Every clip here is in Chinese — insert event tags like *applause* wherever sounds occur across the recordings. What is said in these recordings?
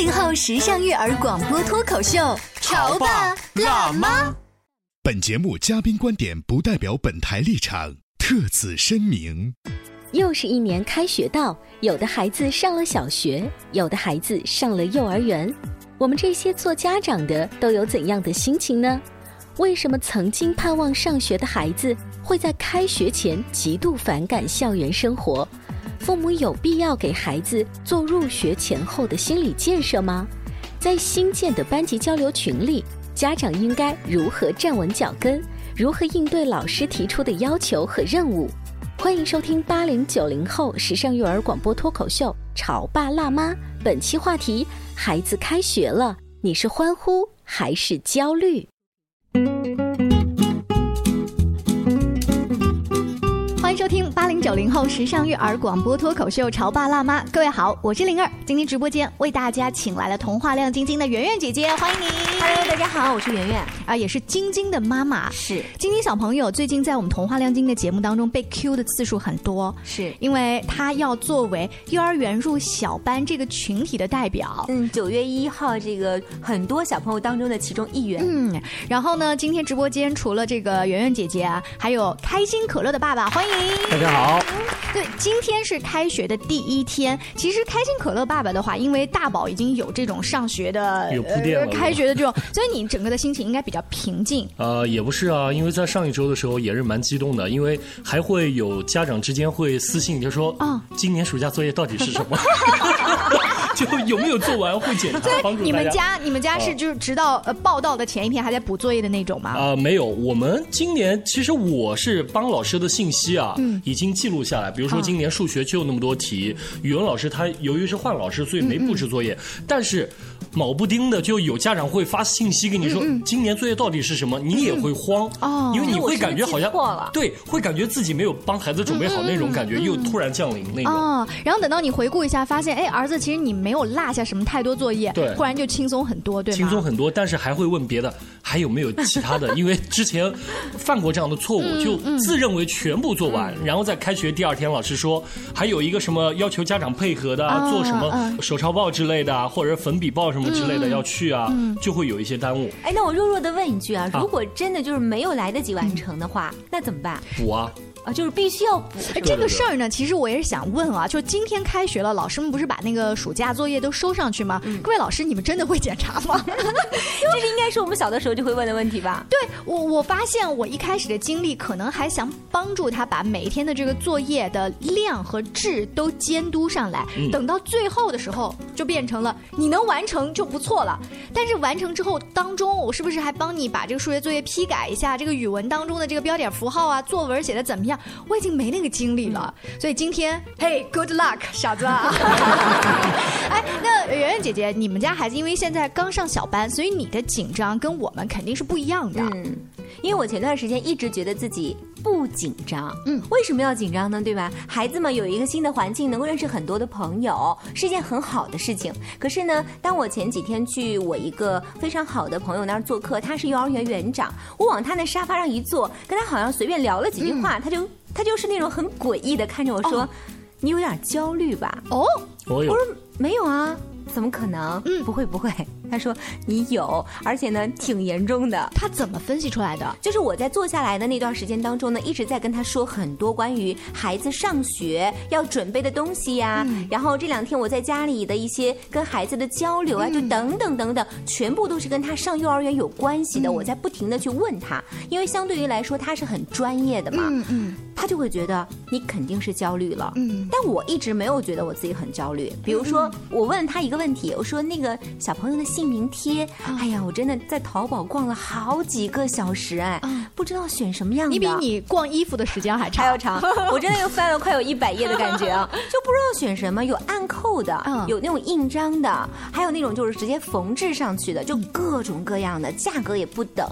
八零后时尚育儿广播脱口秀，潮爸辣妈。本节目嘉宾观点不代表本台立场，特此声明。又是一年开学到，有的孩子上了小学，有的孩子上了幼儿园。我们这些做家长的都有怎样的心情呢？为什么曾经盼望上学的孩子会在开学前极度反感校园生活？父母有必要给孩子做入学前后的心理建设吗？在新建的班级交流群里，家长应该如何站稳脚跟？如何应对老师提出的要求和任务？欢迎收听八零九零后时尚育儿广播脱口秀《潮爸辣妈》。本期话题：孩子开学了，你是欢呼还是焦虑？九零后时尚育儿广播脱口秀《潮爸辣妈》。各位好，我是灵儿。今天直播间为大家请来了童话亮晶晶的圆圆姐姐，欢迎你。Hello，大家好，我是圆圆啊，也是晶晶的妈妈。是晶晶小朋友最近在我们童话亮晶的节目当中被 Q 的次数很多，是因为她要作为幼儿园入小班这个群体的代表。嗯，九月一号这个很多小朋友当中的其中一员。嗯，然后呢，今天直播间除了这个圆圆姐姐啊，还有开心可乐的爸爸，欢迎。大家好。对，今天是开学的第一天。其实开心可乐爸爸的话，因为大宝已经有这种上学的有铺垫了、呃，开学的这种，*laughs* 所以你整个的心情应该比较平静。呃，也不是啊，因为在上一周的时候也是蛮激动的，因为还会有家长之间会私信，就说啊，今年暑假作业到底是什么？*laughs* 就有没有做完会检查，帮助你们家你们家是就是直到呃报道的前一天还在补作业的那种吗？啊、呃，没有，我们今年其实我是帮老师的信息啊，嗯，已经记录下来。比如说今年数学就有那么多题，语文老师他由于是换老师，所以没布置作业，嗯、但是。铆不丁的就有家长会发信息跟你说，嗯、今年作业到底是什么？你也会慌哦，因为你会感觉好像对，会感觉自己没有帮孩子准备好那种感觉，又突然降临那种。哦，然后等到你回顾一下，发现哎，儿子其实你没有落下什么太多作业，对，忽然就轻松很多，对吗？轻松很多，但是还会问别的，还有没有其他的？*laughs* 因为之前犯过这样的错误，就自认为全部做完，然后在开学第二天，老师说还有一个什么要求家长配合的，哦做什么手抄报之类的，或者粉笔报什么之类的要去。啊，嗯、就会有一些耽误。哎，那我弱弱的问一句啊，如果真的就是没有来得及完成的话，嗯、那怎么办？补啊。啊，就是必须要补。哎，这个事儿呢，其实我也是想问啊，就是今天开学了，老师们不是把那个暑假作业都收上去吗？嗯、各位老师，你们真的会检查吗？*laughs* 这是应该是我们小的时候就会问的问题吧？对，我我发现我一开始的经历，可能还想帮助他把每一天的这个作业的量和质都监督上来，嗯、等到最后的时候，就变成了你能完成就不错了。但是完成之后当中，我是不是还帮你把这个数学作业批改一下？这个语文当中的这个标点符号啊，作文写的怎么样？我已经没那个精力了，嗯、所以今天，嘿，good luck，傻子。哎，那圆圆姐姐，你们家孩子因为现在刚上小班，所以你的紧张跟我们肯定是不一样的。嗯，因为我前段时间一直觉得自己不紧张。嗯，为什么要紧张呢？对吧？孩子们有一个新的环境，能够认识很多的朋友，是一件很好的事情。可是呢，当我前几天去我一个非常好的朋友那儿做客，他是幼儿园园长，我往他那沙发上一坐，跟他好像随便聊了几句话，嗯、他就。他就是那种很诡异的看着我说：“哦、你有点焦虑吧？”哦，我有。我说没有啊，怎么可能？嗯，不会不会。他说你有，而且呢挺严重的。他怎么分析出来的？就是我在坐下来的那段时间当中呢，一直在跟他说很多关于孩子上学要准备的东西呀、然后这两天我在家里的一些跟孩子的交流啊，就等等等等，全部都是跟他上幼儿园有关系的。我在不停的去问他，因为相对于来说他是很专业的嘛，嗯嗯他就会觉得你肯定是焦虑了。嗯，但我一直没有觉得我自己很焦虑。比如说，我问他一个问题，我说那个小朋友的姓名贴，哎呀，我真的在淘宝逛了好几个小时，哎，不知道选什么样的。你比你逛衣服的时间还长，还要长，我真的又翻了快有一百页的感觉啊，*laughs* 就不知道选什么，有暗扣的，嗯有那种印章的，还有那种就是直接缝制上去的，就各种各样的，价格也不等，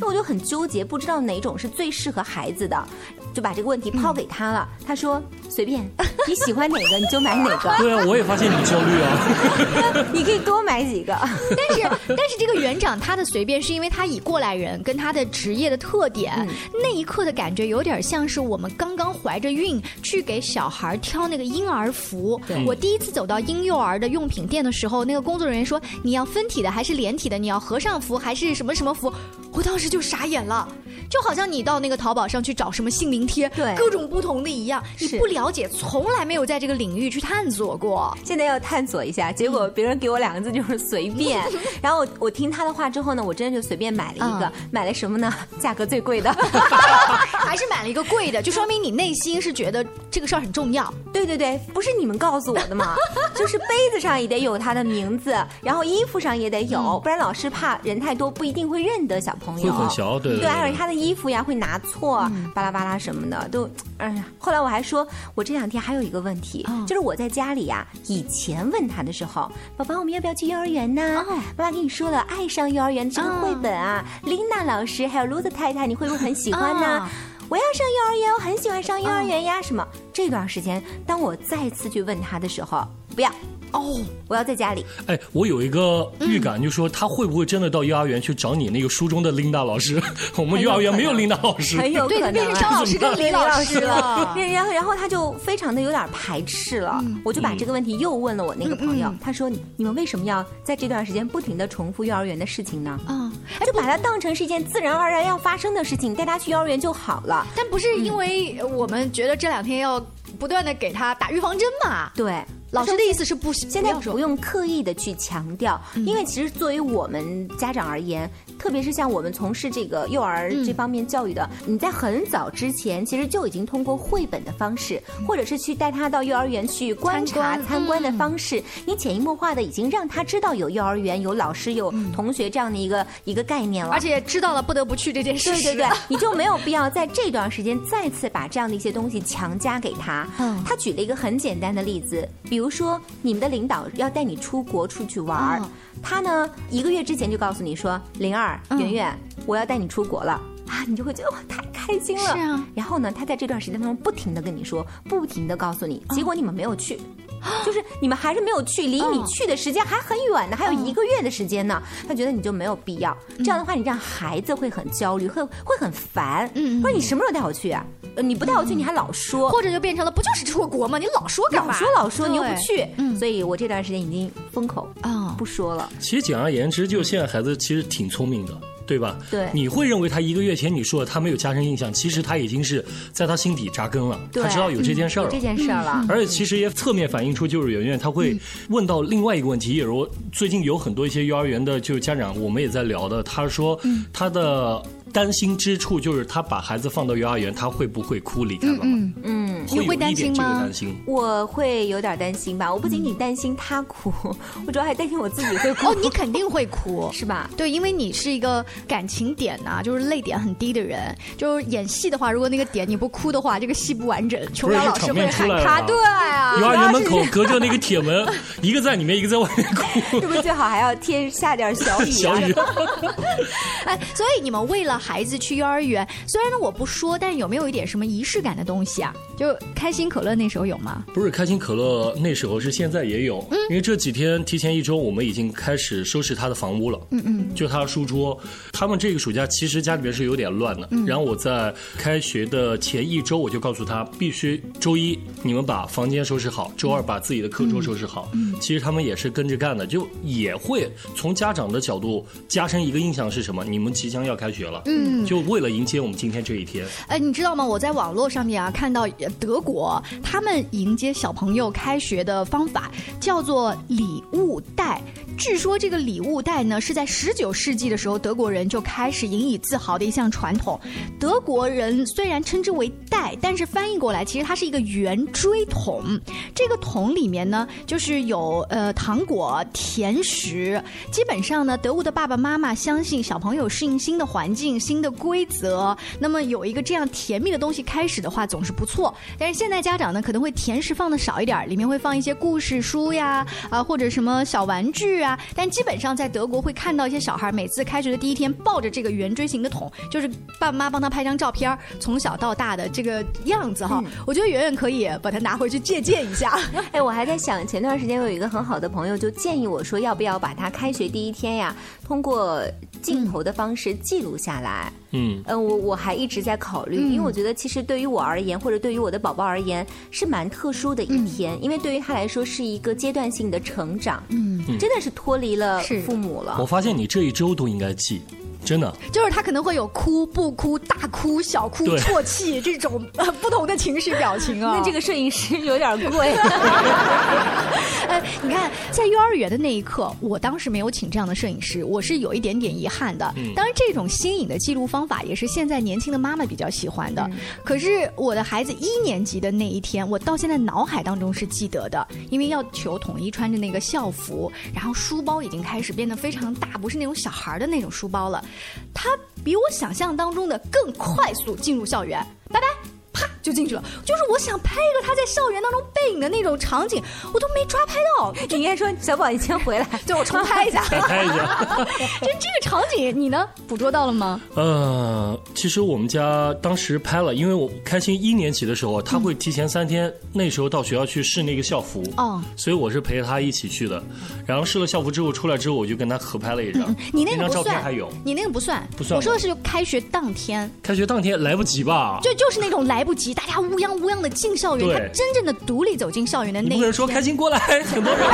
那我就很纠结，不知道哪种是最适合孩子的，就把这个问题抛给他了。他说随便，*laughs* 你喜欢哪个你就买哪个，对啊，我也发现你焦虑啊。*laughs* 你可以多买几个。但是，*laughs* 但是这个园长他的随便是因为他以过来人跟他的职业的特点，那一刻的感觉有点像是我们刚刚怀着孕去给小孩挑那个婴儿服。我第一次走到婴幼儿的用品店的时候，那个工作人员说你要分体的还是连体的？你要和尚服还是什么什么服？我当时就傻眼了，就好像你到那个淘宝上去找什么姓名贴，对各种不同的一样，你不了解，从来没有在这个领域去探索过。现在要探索一下，结果别人给我两个字就是随便。*laughs* 然后我我听他的话之后呢，我真的就随便买了一个，嗯买了什么呢？*laughs* 价格最贵的。*laughs* 还是买了一个贵的，就说明你内心是觉得这个事儿很重要。对对对，不是你们告诉我的嘛，就是杯子上也得有他的名字，然后衣服上也得有，不然老师怕人太多不一定会认得小朋友。会混淆对对对而且他的衣服呀会拿错，巴拉巴拉什么的都，哎呀。后来我还说，我这两天还有一个问题，就是我在家里呀，以前问他的时候，宝宝我们要不要去幼儿园呢？妈妈跟你说了，爱上幼儿园这个绘本啊，琳娜老师还有卢子太太，你会不会很喜欢呢？啊我要上幼儿园，我很喜欢上幼儿园呀。什么？这段时间，当我再次去问他的时候，不要哦，我要在家里。哎，我有一个预感，就说他会不会真的到幼儿园去找你那个书中的琳达老师？*laughs* 我们幼儿园没有琳达老师，很有可对，能、啊。变成张老师跟李老师了。然后，然后他就非常的有点排斥了。我就把这个问题又问了我那个朋友，他说：“你你们为什么要在这段时间不停的重复幼儿园的事情呢？啊，就把它当成是一件自然而然要发生的事情，带他去幼儿园就好了。但不是因为我们觉得这两天要不断的给他打预防针嘛？对。”老师的意思是不，现在不用刻意的去强调，因为其实作为我们家长而言，特别是像我们从事这个幼儿这方面教育的，你在很早之前其实就已经通过绘本的方式，或者是去带他到幼儿园去观察参观的方式，你潜移默化的已经让他知道有幼儿园、有老师、有同学这样的一个一个概念了，而且知道了不得不去这件事。对对对，*laughs* 你就没有必要在这段时间再次把这样的一些东西强加给他。嗯，他举了一个很简单的例子，比如说你们的领导要带你出国出去玩儿，他呢一个月之前就告诉你说，灵儿、圆圆，我要带你出国了。啊，你就会觉得哇，太开心了。是啊。然后呢，他在这段时间当中不停的跟你说，不停的告诉你，结果你们没有去，*gasps* 就是你们还是没有去，离你去的时间还很远呢，还有一个月的时间呢。他觉得你就没有必要。这样的话，你让孩子会很焦虑，会会很烦。嗯，说你什么时候带我去啊？呃你不带我去，你还老说，或者就变成了不就是出国吗？你老说干嘛？老说老说，你又不去。嗯，所以我这段时间已经封口啊，不说了。其实简而言之，就现在孩子其实挺聪明的。对吧？对，你会认为他一个月前你说他没有加深印象，其实他已经是在他心底扎根了，他知道有这件事儿了，嗯、这件事儿了。而且其实也侧面反映出，就是圆圆他会问到另外一个问题，也如最近有很多一些幼儿园的就是家长，我们也在聊的，他说他的担心之处就是他把孩子放到幼儿园，他会不会哭离开妈妈？嗯嗯，会有一点这个担心。我会有点担心吧，我不仅仅担心他哭，*laughs* 我主要还担心我自己会哭。*laughs* 哦，你肯定会哭，*laughs* 是吧？对，因为你是一个。感情点呐、啊，就是泪点很低的人，就是演戏的话，如果那个点你不哭的话，这个戏不完整。琼瑶老师会喊他，对啊，幼儿园门口隔着那个铁门，一个在里面，一个在外面哭。是不是最好还要天下点小雨、啊？小雨。哎，所以你们为了孩子去幼儿园，虽然呢我不说，但是有没有一点什么仪式感的东西啊？就开心可乐那时候有吗？不是开心可乐那时候是现在也有，因为这几天提前一周我们已经开始收拾他的房屋了。嗯嗯，就他的书桌，他们这个暑假其实家里边是有点乱的。然后我在开学的前一周我就告诉他，必须周一你们把房间收拾好，周二把自己的课桌收拾好。嗯，其实他们也是跟着干的，就也会从家长的角度加深一个印象是什么？你们即将要开学了。嗯，就为了迎接我们今天这一天。哎，你知道吗？我在网络上面啊看到德国他们迎接小朋友开学的方法叫做礼物袋。据说这个礼物袋呢是在十九世纪的时候德国人就开始引以自豪的一项传统。德国人虽然称之为袋，但是翻译过来其实它是一个圆锥桶。这个桶里面呢就是有呃糖果、甜食。基本上呢，德国的爸爸妈妈相信小朋友适应新的环境、新的规则，那么有一个这样甜蜜的东西开始的话总是不错。但是现在家长呢可能会甜食放的少一点，里面会放一些故事书呀啊或者什么小玩具啊。但基本上在德国会看到一些小孩每次开学的第一天抱着这个圆锥形的桶，就是爸妈帮他拍张照片，从小到大的这个样子哈。我觉得圆圆可以把它拿回去借鉴一下。*laughs* 哎，我还在想，前段时间我有一个很好的朋友就建议我说，要不要把他开学第一天呀，通过镜头的方式记录下来。嗯，呃，我我还一直在考虑，因为我觉得其实对于我而言，或者对于我的宝宝而言，是蛮特殊的一天，因为对于他来说是一个阶段性的成长，嗯，真的是脱离了父母了。我发现你这一周都应该记。真的，就是他可能会有哭、不哭、大哭、小哭、啜泣这种 *laughs* 不同的情绪表情啊。那这个摄影师有点贵。*laughs* *laughs* 呃，你看，在幼儿园的那一刻，我当时没有请这样的摄影师，我是有一点点遗憾的。当然，这种新颖的记录方法也是现在年轻的妈妈比较喜欢的。可是，我的孩子一年级的那一天，我到现在脑海当中是记得的，因为要求统一穿着那个校服，然后书包已经开始变得非常大，不是那种小孩的那种书包了。他比我想象当中的更快速进入校园，拜拜。啪就进去了，就是我想拍一个他在校园当中背影的那种场景，我都没抓拍到。你应该说小宝，你先回来，对我重拍一下。*laughs* 重拍一下。就这个场景，你呢捕捉到了吗？呃，其实我们家当时拍了，因为我开心一年级的时候，他会提前三天，那时候到学校去试那个校服，哦，所以我是陪着他一起去的。然后试了校服之后出来之后，我就跟他合拍了一张。你那个照片还有？你那个不算，不算。我说的是开学当天。开学当天来不及吧？就就是那种来。不及，大家乌泱乌泱的进校园，他真正的独立走进校园的那一天。说开心过来，很多人。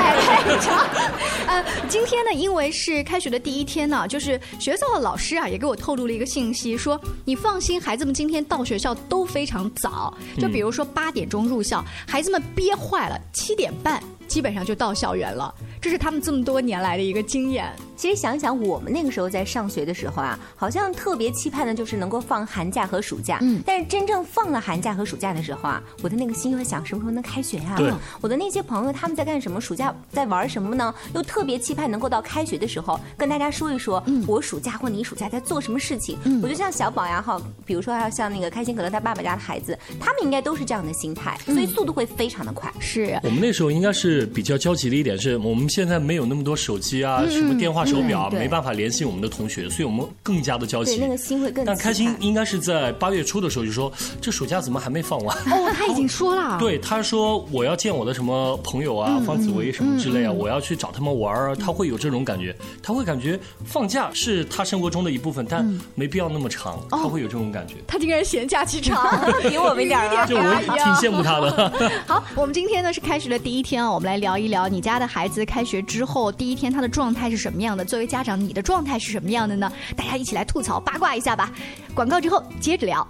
呃，*laughs* 今天呢，因为是开学的第一天呢，就是学校的老师啊，也给我透露了一个信息，说你放心，孩子们今天到学校都非常早，就比如说八点钟入校，孩子们憋坏了，七点半基本上就到校园了。这是他们这么多年来的一个经验。其实想想，我们那个时候在上学的时候啊，好像特别期盼的就是能够放寒假和暑假。嗯。但是真正放了寒假和暑假的时候啊，我的那个心又在想，什么时候能开学呀？对。我的那些朋友他们在干什么？暑假在玩什么呢？又特别期盼能够到开学的时候跟大家说一说，我暑假或你暑假在做什么事情。嗯。我就像小宝呀，哈，比如说还有像那个开心可乐他爸爸家的孩子，他们应该都是这样的心态，所以速度会非常的快。是。我们那时候应该是比较焦急的一点是我们。现在没有那么多手机啊，什么电话手表，没办法联系我们的同学，所以我们更加的焦急。那个心会更。但开心应该是在八月初的时候就说，这暑假怎么还没放完？哦，他已经 *laughs* 说了。对，他说我要见我的什么朋友啊，方子薇什么之类啊，我要去找他们玩儿，他会有这种感觉，他会感觉放假是他生活中的一部分，但没必要那么长，他会有这种感觉。他竟然嫌假期长，*laughs* 比我们一点儿，*laughs* 就我挺羡慕他的。好，我们今天呢是开学的第一天啊，我们来聊一聊你家的孩子开。学之后第一天他的状态是什么样的？作为家长，你的状态是什么样的呢？大家一起来吐槽八卦一下吧。广告之后接着聊。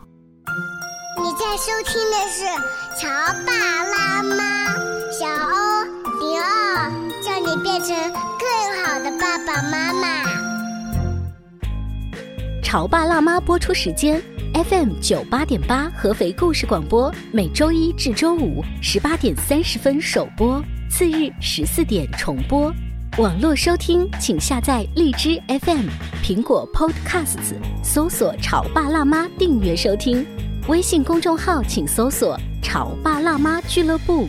你在收听的是《潮爸辣妈》，小欧零二，叫你变成更好的爸爸妈妈。潮爸辣妈播出时间：FM 九八点八合肥故事广播，每周一至周五十八点三十分首播。次日十四点重播，网络收听请下载荔枝 FM、苹果 Podcasts，搜索“潮爸辣妈”订阅收听。微信公众号请搜索“潮爸辣妈俱乐部”。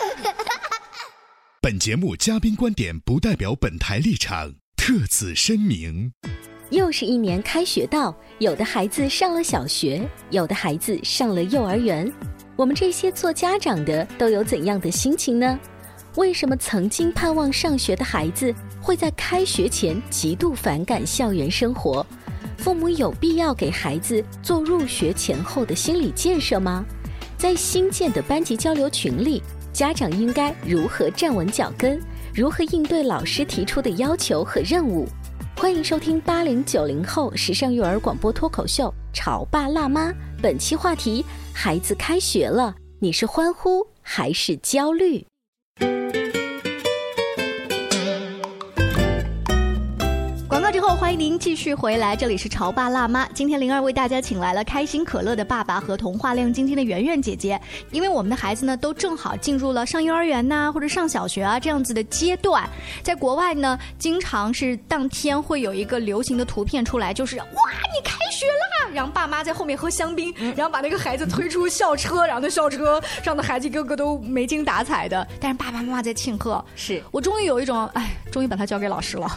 本节目嘉宾观点不代表本台立场，特此声明。又是一年开学到，有的孩子上了小学，有的孩子上了幼儿园。我们这些做家长的都有怎样的心情呢？为什么曾经盼望上学的孩子会在开学前极度反感校园生活？父母有必要给孩子做入学前后的心理建设吗？在新建的班级交流群里，家长应该如何站稳脚跟？如何应对老师提出的要求和任务？欢迎收听八零九零后时尚育儿广播脱口秀《潮爸辣妈》。本期话题：孩子开学了，你是欢呼还是焦虑？后，欢迎您继续回来，这里是潮爸辣妈。今天灵儿为大家请来了开心可乐的爸爸和童话亮晶晶的圆圆姐姐，因为我们的孩子呢都正好进入了上幼儿园呐、或者上小学啊这样子的阶段，在国外呢，经常是当天会有一个流行的图片出来，就是哇，你开学啦！然后爸妈在后面喝香槟，然后把那个孩子推出校车，然后那校车上的孩子一个个都没精打采的，但是爸爸妈妈在庆贺。是我终于有一种，哎，终于把他交给老师了，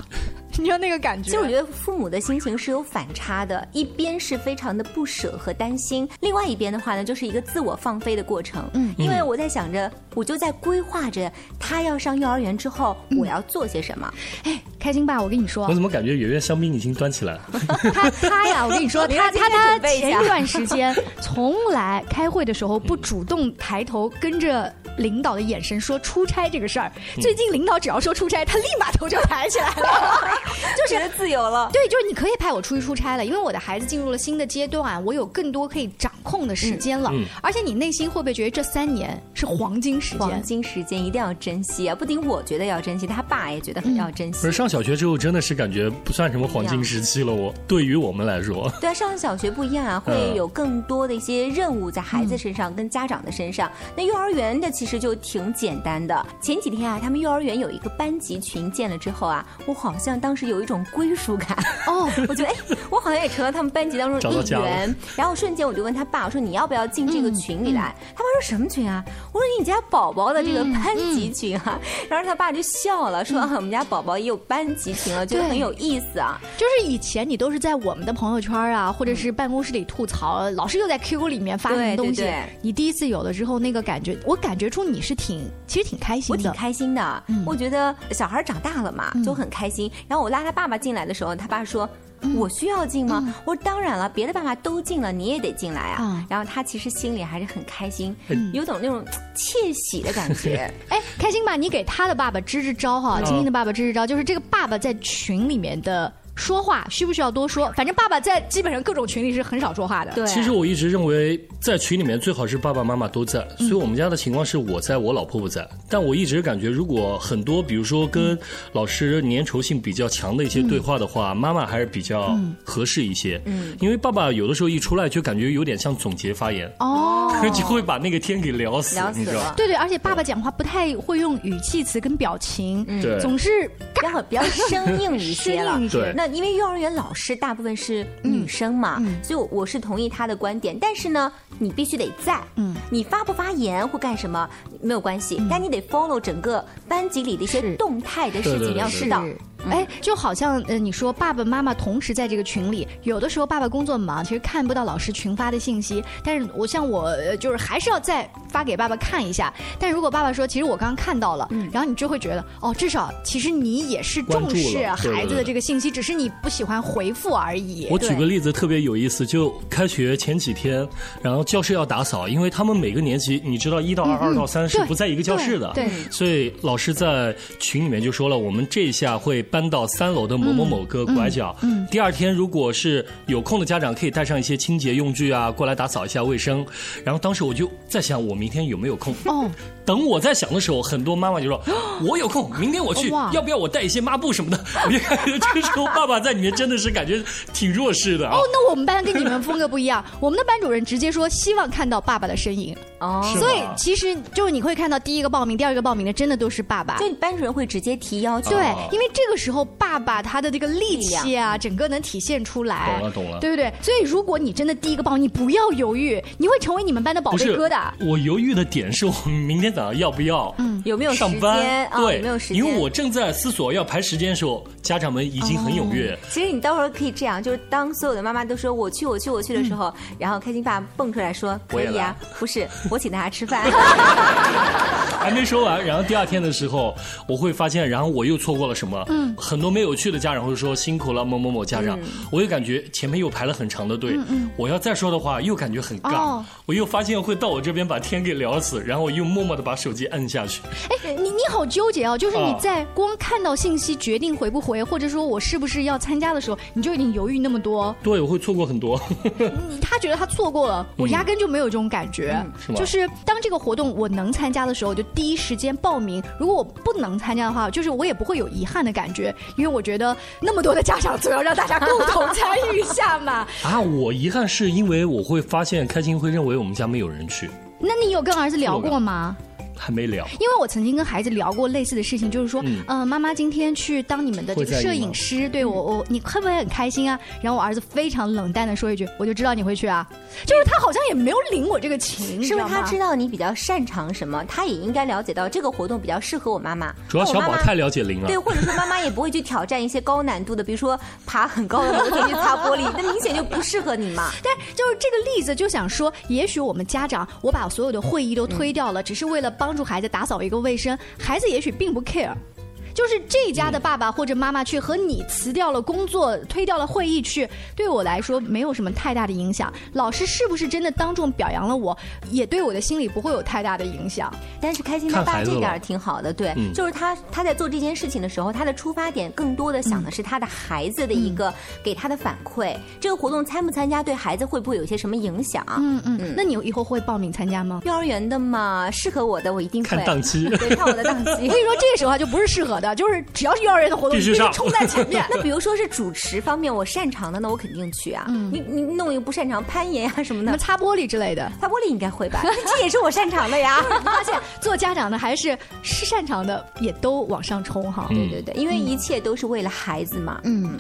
*laughs* 你知道那个感觉。其实我觉得父母的心情是有反差的，一边是非常的不舍和担心，另外一边的话呢，就是一个自我放飞的过程。嗯，因为我在想着，我就在规划着他要上幼儿园之后，我要做些什么。哎，开心爸，我跟你说我，怎么感觉圆圆香槟已经端起来了？*laughs* 他他呀，我跟你说，*laughs* 他他他前一段时间从来开会的时候不主动抬头跟着领导的眼神说出差这个事儿，最近领导只要说出差，他立马头就抬起来了，*laughs* 就是觉得自由了。对，就是你可以派我出去出差了，因为我的孩子进入了新的阶段，我有更多可以掌控的时间了。嗯嗯而且你内心会不会觉得这三年是黄金时间黄？金时间一定要珍惜啊！不仅我觉得要珍惜，他爸也觉得很要珍惜。不是上小学之后，真的是感觉不算什么黄金时期了。我对于我们来说，对啊，上小学不一样啊，会嗯有更多的一些任务在孩子身上，跟家长的身上。那幼儿园的其实就挺简单的。前几天啊，他们幼儿园有一个班级群建了之后啊，我好像当时有一种归属感。哦，*laughs* 我觉得哎，我好像也成了他们班级当中的一找到家了员。然后瞬间我就问他爸，我说你要不要进这个群里来？他爸说什么群啊？我说你家宝宝的这个班级群啊。然后他爸就笑了，说、啊我们家宝宝也有班级群了，觉得很有意思啊。就是以前你都是在我们的朋友圈啊，或者是办公室里吐槽，老师又在 QQ 里面发什么东西。对你第一次有了之后，那个感觉，我感觉出你是挺，其实挺开心的。我挺开心的，我觉得小孩长大了嘛，就很开心。然后我拉他爸爸进来的时候，他爸说。我需要进吗？我说当然了，别的爸爸都进了，你也得进来啊。然后他其实心里还是很开心，有种那种窃喜的感觉。*laughs* 哎，开心吧，你给他的爸爸支支招哈，嗯晶晶的爸爸支支招，就是这个爸爸在群里面的说话需不需要多说？反正爸爸在基本上各种群里是很少说话的。对其实我一直认为，在群里面最好是爸爸妈妈都在，所以我们家的情况是我在我老婆不在。但我一直感觉，如果很多比如说跟老师粘稠性比较强的一些对话的话，妈妈还是比较合适一些。嗯，因为爸爸有的时候一出来就感觉有点像总结发言，哦，*laughs* 就会把那个天给聊死，聊死你知道了？对对，而且爸爸讲话不太会用语气词跟表情，对。总是比较比较生硬一些 *laughs* 那因为幼儿园老师大部分是女生嘛，所以我我是同意他的观点。但是呢，你必须得在，嗯，你发不发言或干什么没有关系，但你得 follow 整个班级里的一些动态的事情，你要知道。哎，就好像呃，你说爸爸妈妈同时在这个群里，有的时候爸爸工作忙，其实看不到老师群发的信息。但是我像我，呃就是还是要再发给爸爸看一下。但如果爸爸说，其实我刚刚看到了，然后你就会觉得，哦，至少其实你也是重视孩子的这个信息，只是你不喜欢回复而已。我举个例子特别有意思，就开学前几天，然后教室要打扫，因为他们每个年级，你知道一到二、二到三是不在一个教室的，对对所以老师在群里面就说了，我们这一下会搬到三楼的某某某个拐角。嗯嗯第二天如果是有空的家长，可以带上一些清洁用具啊，过来打扫一下卫生。然后当时我就在想，我明天有没有空？哦，*laughs* 等我在想的时候，很多妈妈就说：“ *gasps* *gasps* 我有空，明天我去，要不要我带一些抹布什么的？” *laughs* 我就感觉这个时候爸爸在里面真的是感觉挺弱势的啊哦。，那我们班跟你们风格不一样，我们的班主任直接说希望看到爸爸的身影。哦所以其实就是你会看到第一个报名、第二个报名的，真的都是爸爸。就你班主任会直接提要求，对，因为这个时候爸爸他的这个力气啊，整个能体现出来。懂了懂了对不对？所以如果你真的第一个报，你不要犹豫，你会成为你们班的宝贝疙瘩。我犹豫的点是我明天早上要不要，嗯有没有上班？啊？对，有没有时间？因为我正在思索要排时间的时候，家长们已经很踊跃。其实你到时候可以这样，就是当所有的妈妈都说我去我去我去的时候，然后开心爸蹦出来说可以啊，不是我我请大家吃饭。*laughs* 还没说完，然后第二天的时候，我会发现，然后我又错过了什么？嗯很多没有去的家长会说辛苦了某某某家长，嗯我又感觉前面又排了很长的队，嗯嗯我要再说的话又感觉很尬，哦我又发现会到我这边把天给聊死，然后我又默默的把手机摁下去。哎，你你好纠结哦，就是你啊在光看到信息决定回不回，或者说我是不是要参加的时候，你就已经犹豫那么多。对，我会错过很多。你 *laughs* 他觉得他错过了，我嗯压根就没有这种感觉。是吗就是当这个活动我能参加的时候，我就第一时间报名。如果我不能参加的话，就是我也不会有遗憾的感觉，因为我觉得那么多的家长总要让大家共同参与一下嘛。*laughs* 啊，我遗憾是因为我会发现开心会认为我们家没有人去，那你有跟儿子聊过吗？还没聊。因为我曾经跟孩子聊过类似的事情，就是说，嗯嗯、妈妈今天去当你们的这个摄影师，对我我你会不会很开心啊？然后我儿子非常冷淡的说一句，我就知道你会去啊，就是他好像也没有领我这个情，是不是他知道？你比较擅长什么？他也应该了解到这个活动比较适合我妈妈。主要小宝太了解林了对，或者说妈妈也不会去挑战一些高难度的，比如说爬很高的楼梯去擦玻璃，那明显就不适合你嘛。*laughs* 但就是这个例子，就想说，也许我们家长，我把所有的会议都推掉了，只是为了帮帮助孩子打扫一个卫生，孩子也许并不 care。就是这家的爸爸或者妈妈去和你辞掉了工作，推掉了会议去，对我来说没有什么太大的影响。老师是不是真的当众表扬了我，也对我的心理不会有太大的影响。但是开心他爸这点儿挺好的，对，嗯就是他他在做这件事情的时候，他的出发点更多的想的是他的孩子的一个给他的反馈。这个活动参不参加，对孩子会不会有一些什么影响？嗯嗯，那你以后会报名参加吗？幼儿园的嘛，适合我的我一定会看档期 *laughs* 对，看我的档期。我跟你说，这个时候啊就不是适合的，就是只要是幼儿园的活动，必须上冲在前面。*laughs* 那比如说是主持方面，我擅长的，那我肯定去啊。嗯你你弄一个不擅长攀岩啊什么的什么，擦玻璃之类的，擦玻璃应该会吧？这也是我擅长的呀。*laughs* 你发现做家长的还是是擅长的，也都往上冲哈。嗯对对对，因为一切都是为了孩子嘛。嗯，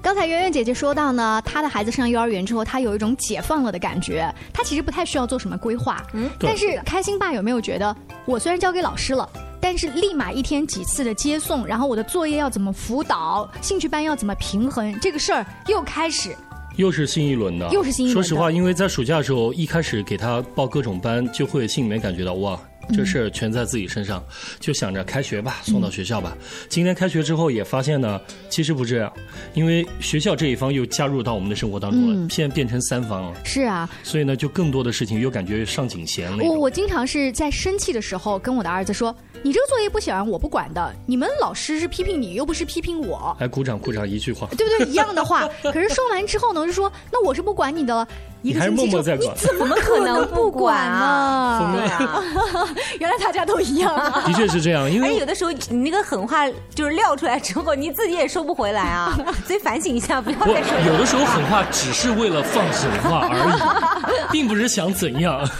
刚才圆圆姐姐说到呢，她的孩子上幼儿园之后，她有一种解放了的感觉，她其实不太需要做什么规划。嗯，但是开心爸有没有觉得，我虽然交给老师了。但是立马一天几次的接送，然后我的作业要怎么辅导，兴趣班要怎么平衡，这个事儿又开始。又是新一轮的，又是新一轮说实话，因为在暑假的时候，一开始给他报各种班，就会心里面感觉到哇。这事儿全在自己身上，就想着开学吧，送到学校吧。今天开学之后也发现呢，其实不这样，因为学校这一方又加入到我们的生活当中了，嗯现在变成三方了。是啊，所以呢，就更多的事情又感觉上紧弦了。我我经常是在生气的时候跟我的儿子说：“你这个作业不写完我不管的，你们老师是批评你，又不是批评我。”哎，鼓掌鼓掌，一句话。对不对？一样的话，*laughs* 可是说完之后呢，我就说那我是不管你的了。一个你还是星期之后，默默在管你怎么可能不管啊？对啊，*laughs* 原来大家都一样啊！的确是这样，因为有的时候你那个狠话就是撂出来之后，你自己也收不回来啊，所以反省一下，不要再说。有的时候狠话只是为了放狠话而已，并不是想怎样。*laughs*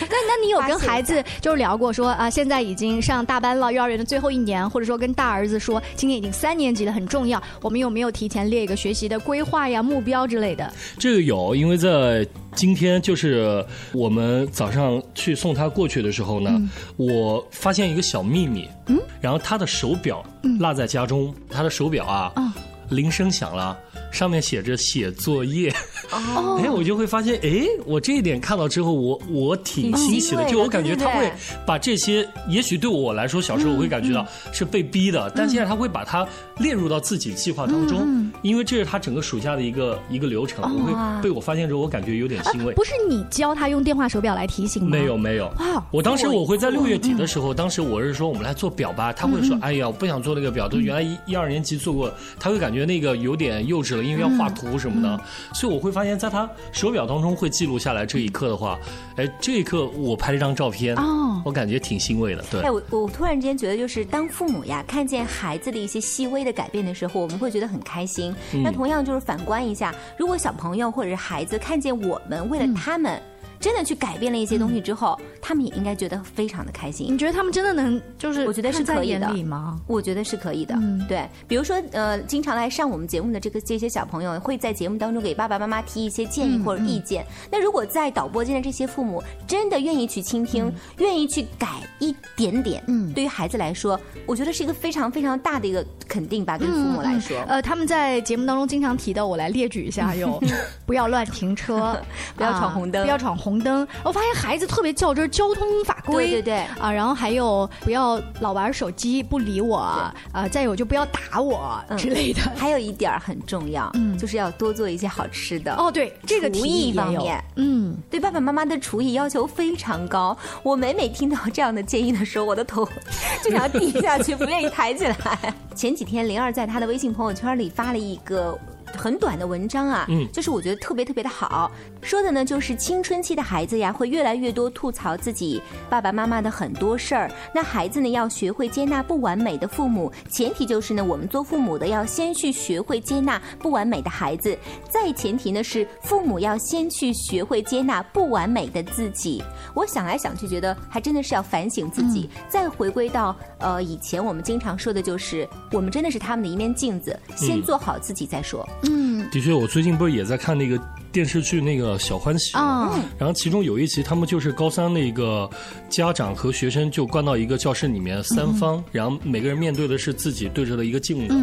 那那你有跟孩子就是聊过说啊，现在已经上大班了，幼儿园的最后一年，或者说跟大儿子说，今年已经三年级了，很重要，我们有没有提前列一个学习的规划呀、目标之类的？这个有，因为在今天就是我们早上去送他过去的时候呢，嗯。我发现一个小秘密。嗯，然后他的手表落在家中，他的手表啊，哦铃声响了，上面写着写作业。哦。*laughs* 哎，我就会发现，哎，我这一点看到之后，我我挺欣喜的，就我感觉他会把这些，也许对我来说，小时候我会感觉到是被逼的，但现在他会把它列入到自己计划当中，因为这是他整个暑假的一个一个流程，我会被我发现之后，我感觉有点欣慰。不是你教他用电话手表来提醒吗？没有没有，哇！我当时我会在六月底的时候，当时我是说我们来做表吧，他会说，哎呀，我不想做那个表，都原来一一二年级做过，他会感觉那个有点幼稚了，因为要画图什么的，所以我会发现，在他手表当中会记录下来这一刻的话，哎，这一刻我拍了一张照片，哦，我感觉挺欣慰的。对，哎，我我突然之间觉得，就是当父母呀，看见孩子的一些细微的改变的时候，我们会觉得很开心。那同样就是反观一下，如果小朋友或者是孩子看见我们为了他们。真的去改变了一些东西之后，他们也应该觉得非常的开心。你觉得他们真的能就是？我觉得是可以的吗？我觉得是可以的。对，比如说呃，经常来上我们节目的这个这些小朋友，会在节目当中给爸爸妈妈提一些建议或者意见。那如果在导播间的这些父母真的愿意去倾听，愿意去改一点点，嗯，对于孩子来说，我觉得是一个非常非常大的一个肯定吧。对父母来说，呃，他们在节目当中经常提到，我来列举一下：有 *laughs* 不要乱停车，*laughs* 不要闯红灯，不要闯红。红灯，我发现孩子特别较真儿，交通法规，对对对啊，然后还有不要老玩手机不理我啊，再有就不要打我之类的。还有一点很重要，嗯，就是要多做一些好吃的。哦，对，这个厨艺方面，嗯，对爸爸妈妈的厨艺要求非常高。我每每听到这样的建议的时候，我的头 *laughs* 就想要低下去，不愿意抬起来。*laughs* 前几天灵儿在她的微信朋友圈里发了一个。很短的文章啊，嗯，就是我觉得特别特别的好，说的呢就是青春期的孩子呀，会越来越多吐槽自己爸爸妈妈的很多事儿。那孩子呢要学会接纳不完美的父母，前提就是呢我们做父母的要先去学会接纳不完美的孩子，再前提呢是父母要先去学会接纳不完美的自己。我想来想去，觉得还真的是要反省自己，再回归到呃以前我们经常说的就是我们真的是他们的一面镜子，先做好自己再说。嗯，的确，我最近不是也在看那个电视剧《那个小欢喜》啊，然后其中有一集，他们就是高三那个家长和学生就关到一个教室里面，三方，然后每个人面对的是自己对着的一个镜子。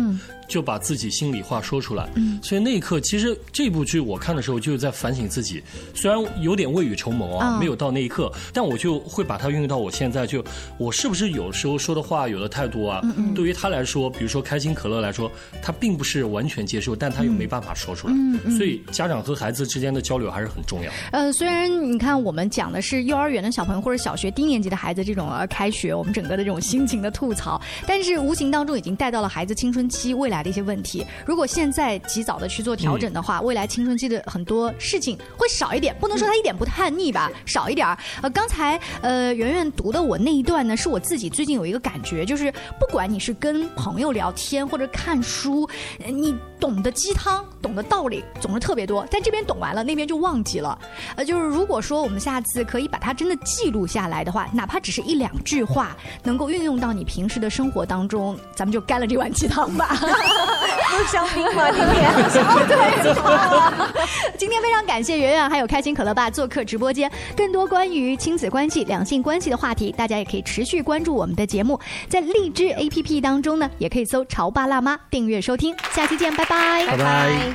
就把自己心里话说出来，嗯，所以那一刻，其实这部剧我看的时候就是在反省自己，虽然有点未雨绸缪啊，没有到那一刻，但我就会把它运用到我现在，就我是不是有时候说的话有的态度啊，对于他来说，比如说开心可乐来说，他并不是完全接受，但他又没办法说出来，所以家长和孩子之间的交流还是很重要。呃，虽然你看我们讲的是幼儿园的小朋友或者小学低年级的孩子这种呃开学，我们整个的这种心情的吐槽，但是无形当中已经带到了孩子青春期未来。来的一些问题，如果现在及早的去做调整的话，未来青春期的很多事情会少一点。不能说他一点不叛逆吧，少一点儿。呃，刚才呃圆圆读的我那一段呢，是我自己最近有一个感觉，就是不管你是跟朋友聊天或者看书，你懂得鸡汤、懂的道理总是特别多，但这边懂完了，那边就忘记了。呃，就是如果说我们下次可以把它真的记录下来的话，哪怕只是一两句话，能够运用到你平时的生活当中，咱们就干了这碗鸡汤吧。*laughs* 不是香槟吗？今天 *laughs* 对，今天非常感谢圆圆还有开心可乐爸做客直播间。更多关于亲子关系、两性关系的话题，大家也可以持续关注我们的节目，在荔枝 APP 当中呢，也可以搜“潮爸辣妈”订阅收听。下期见，拜拜，拜拜。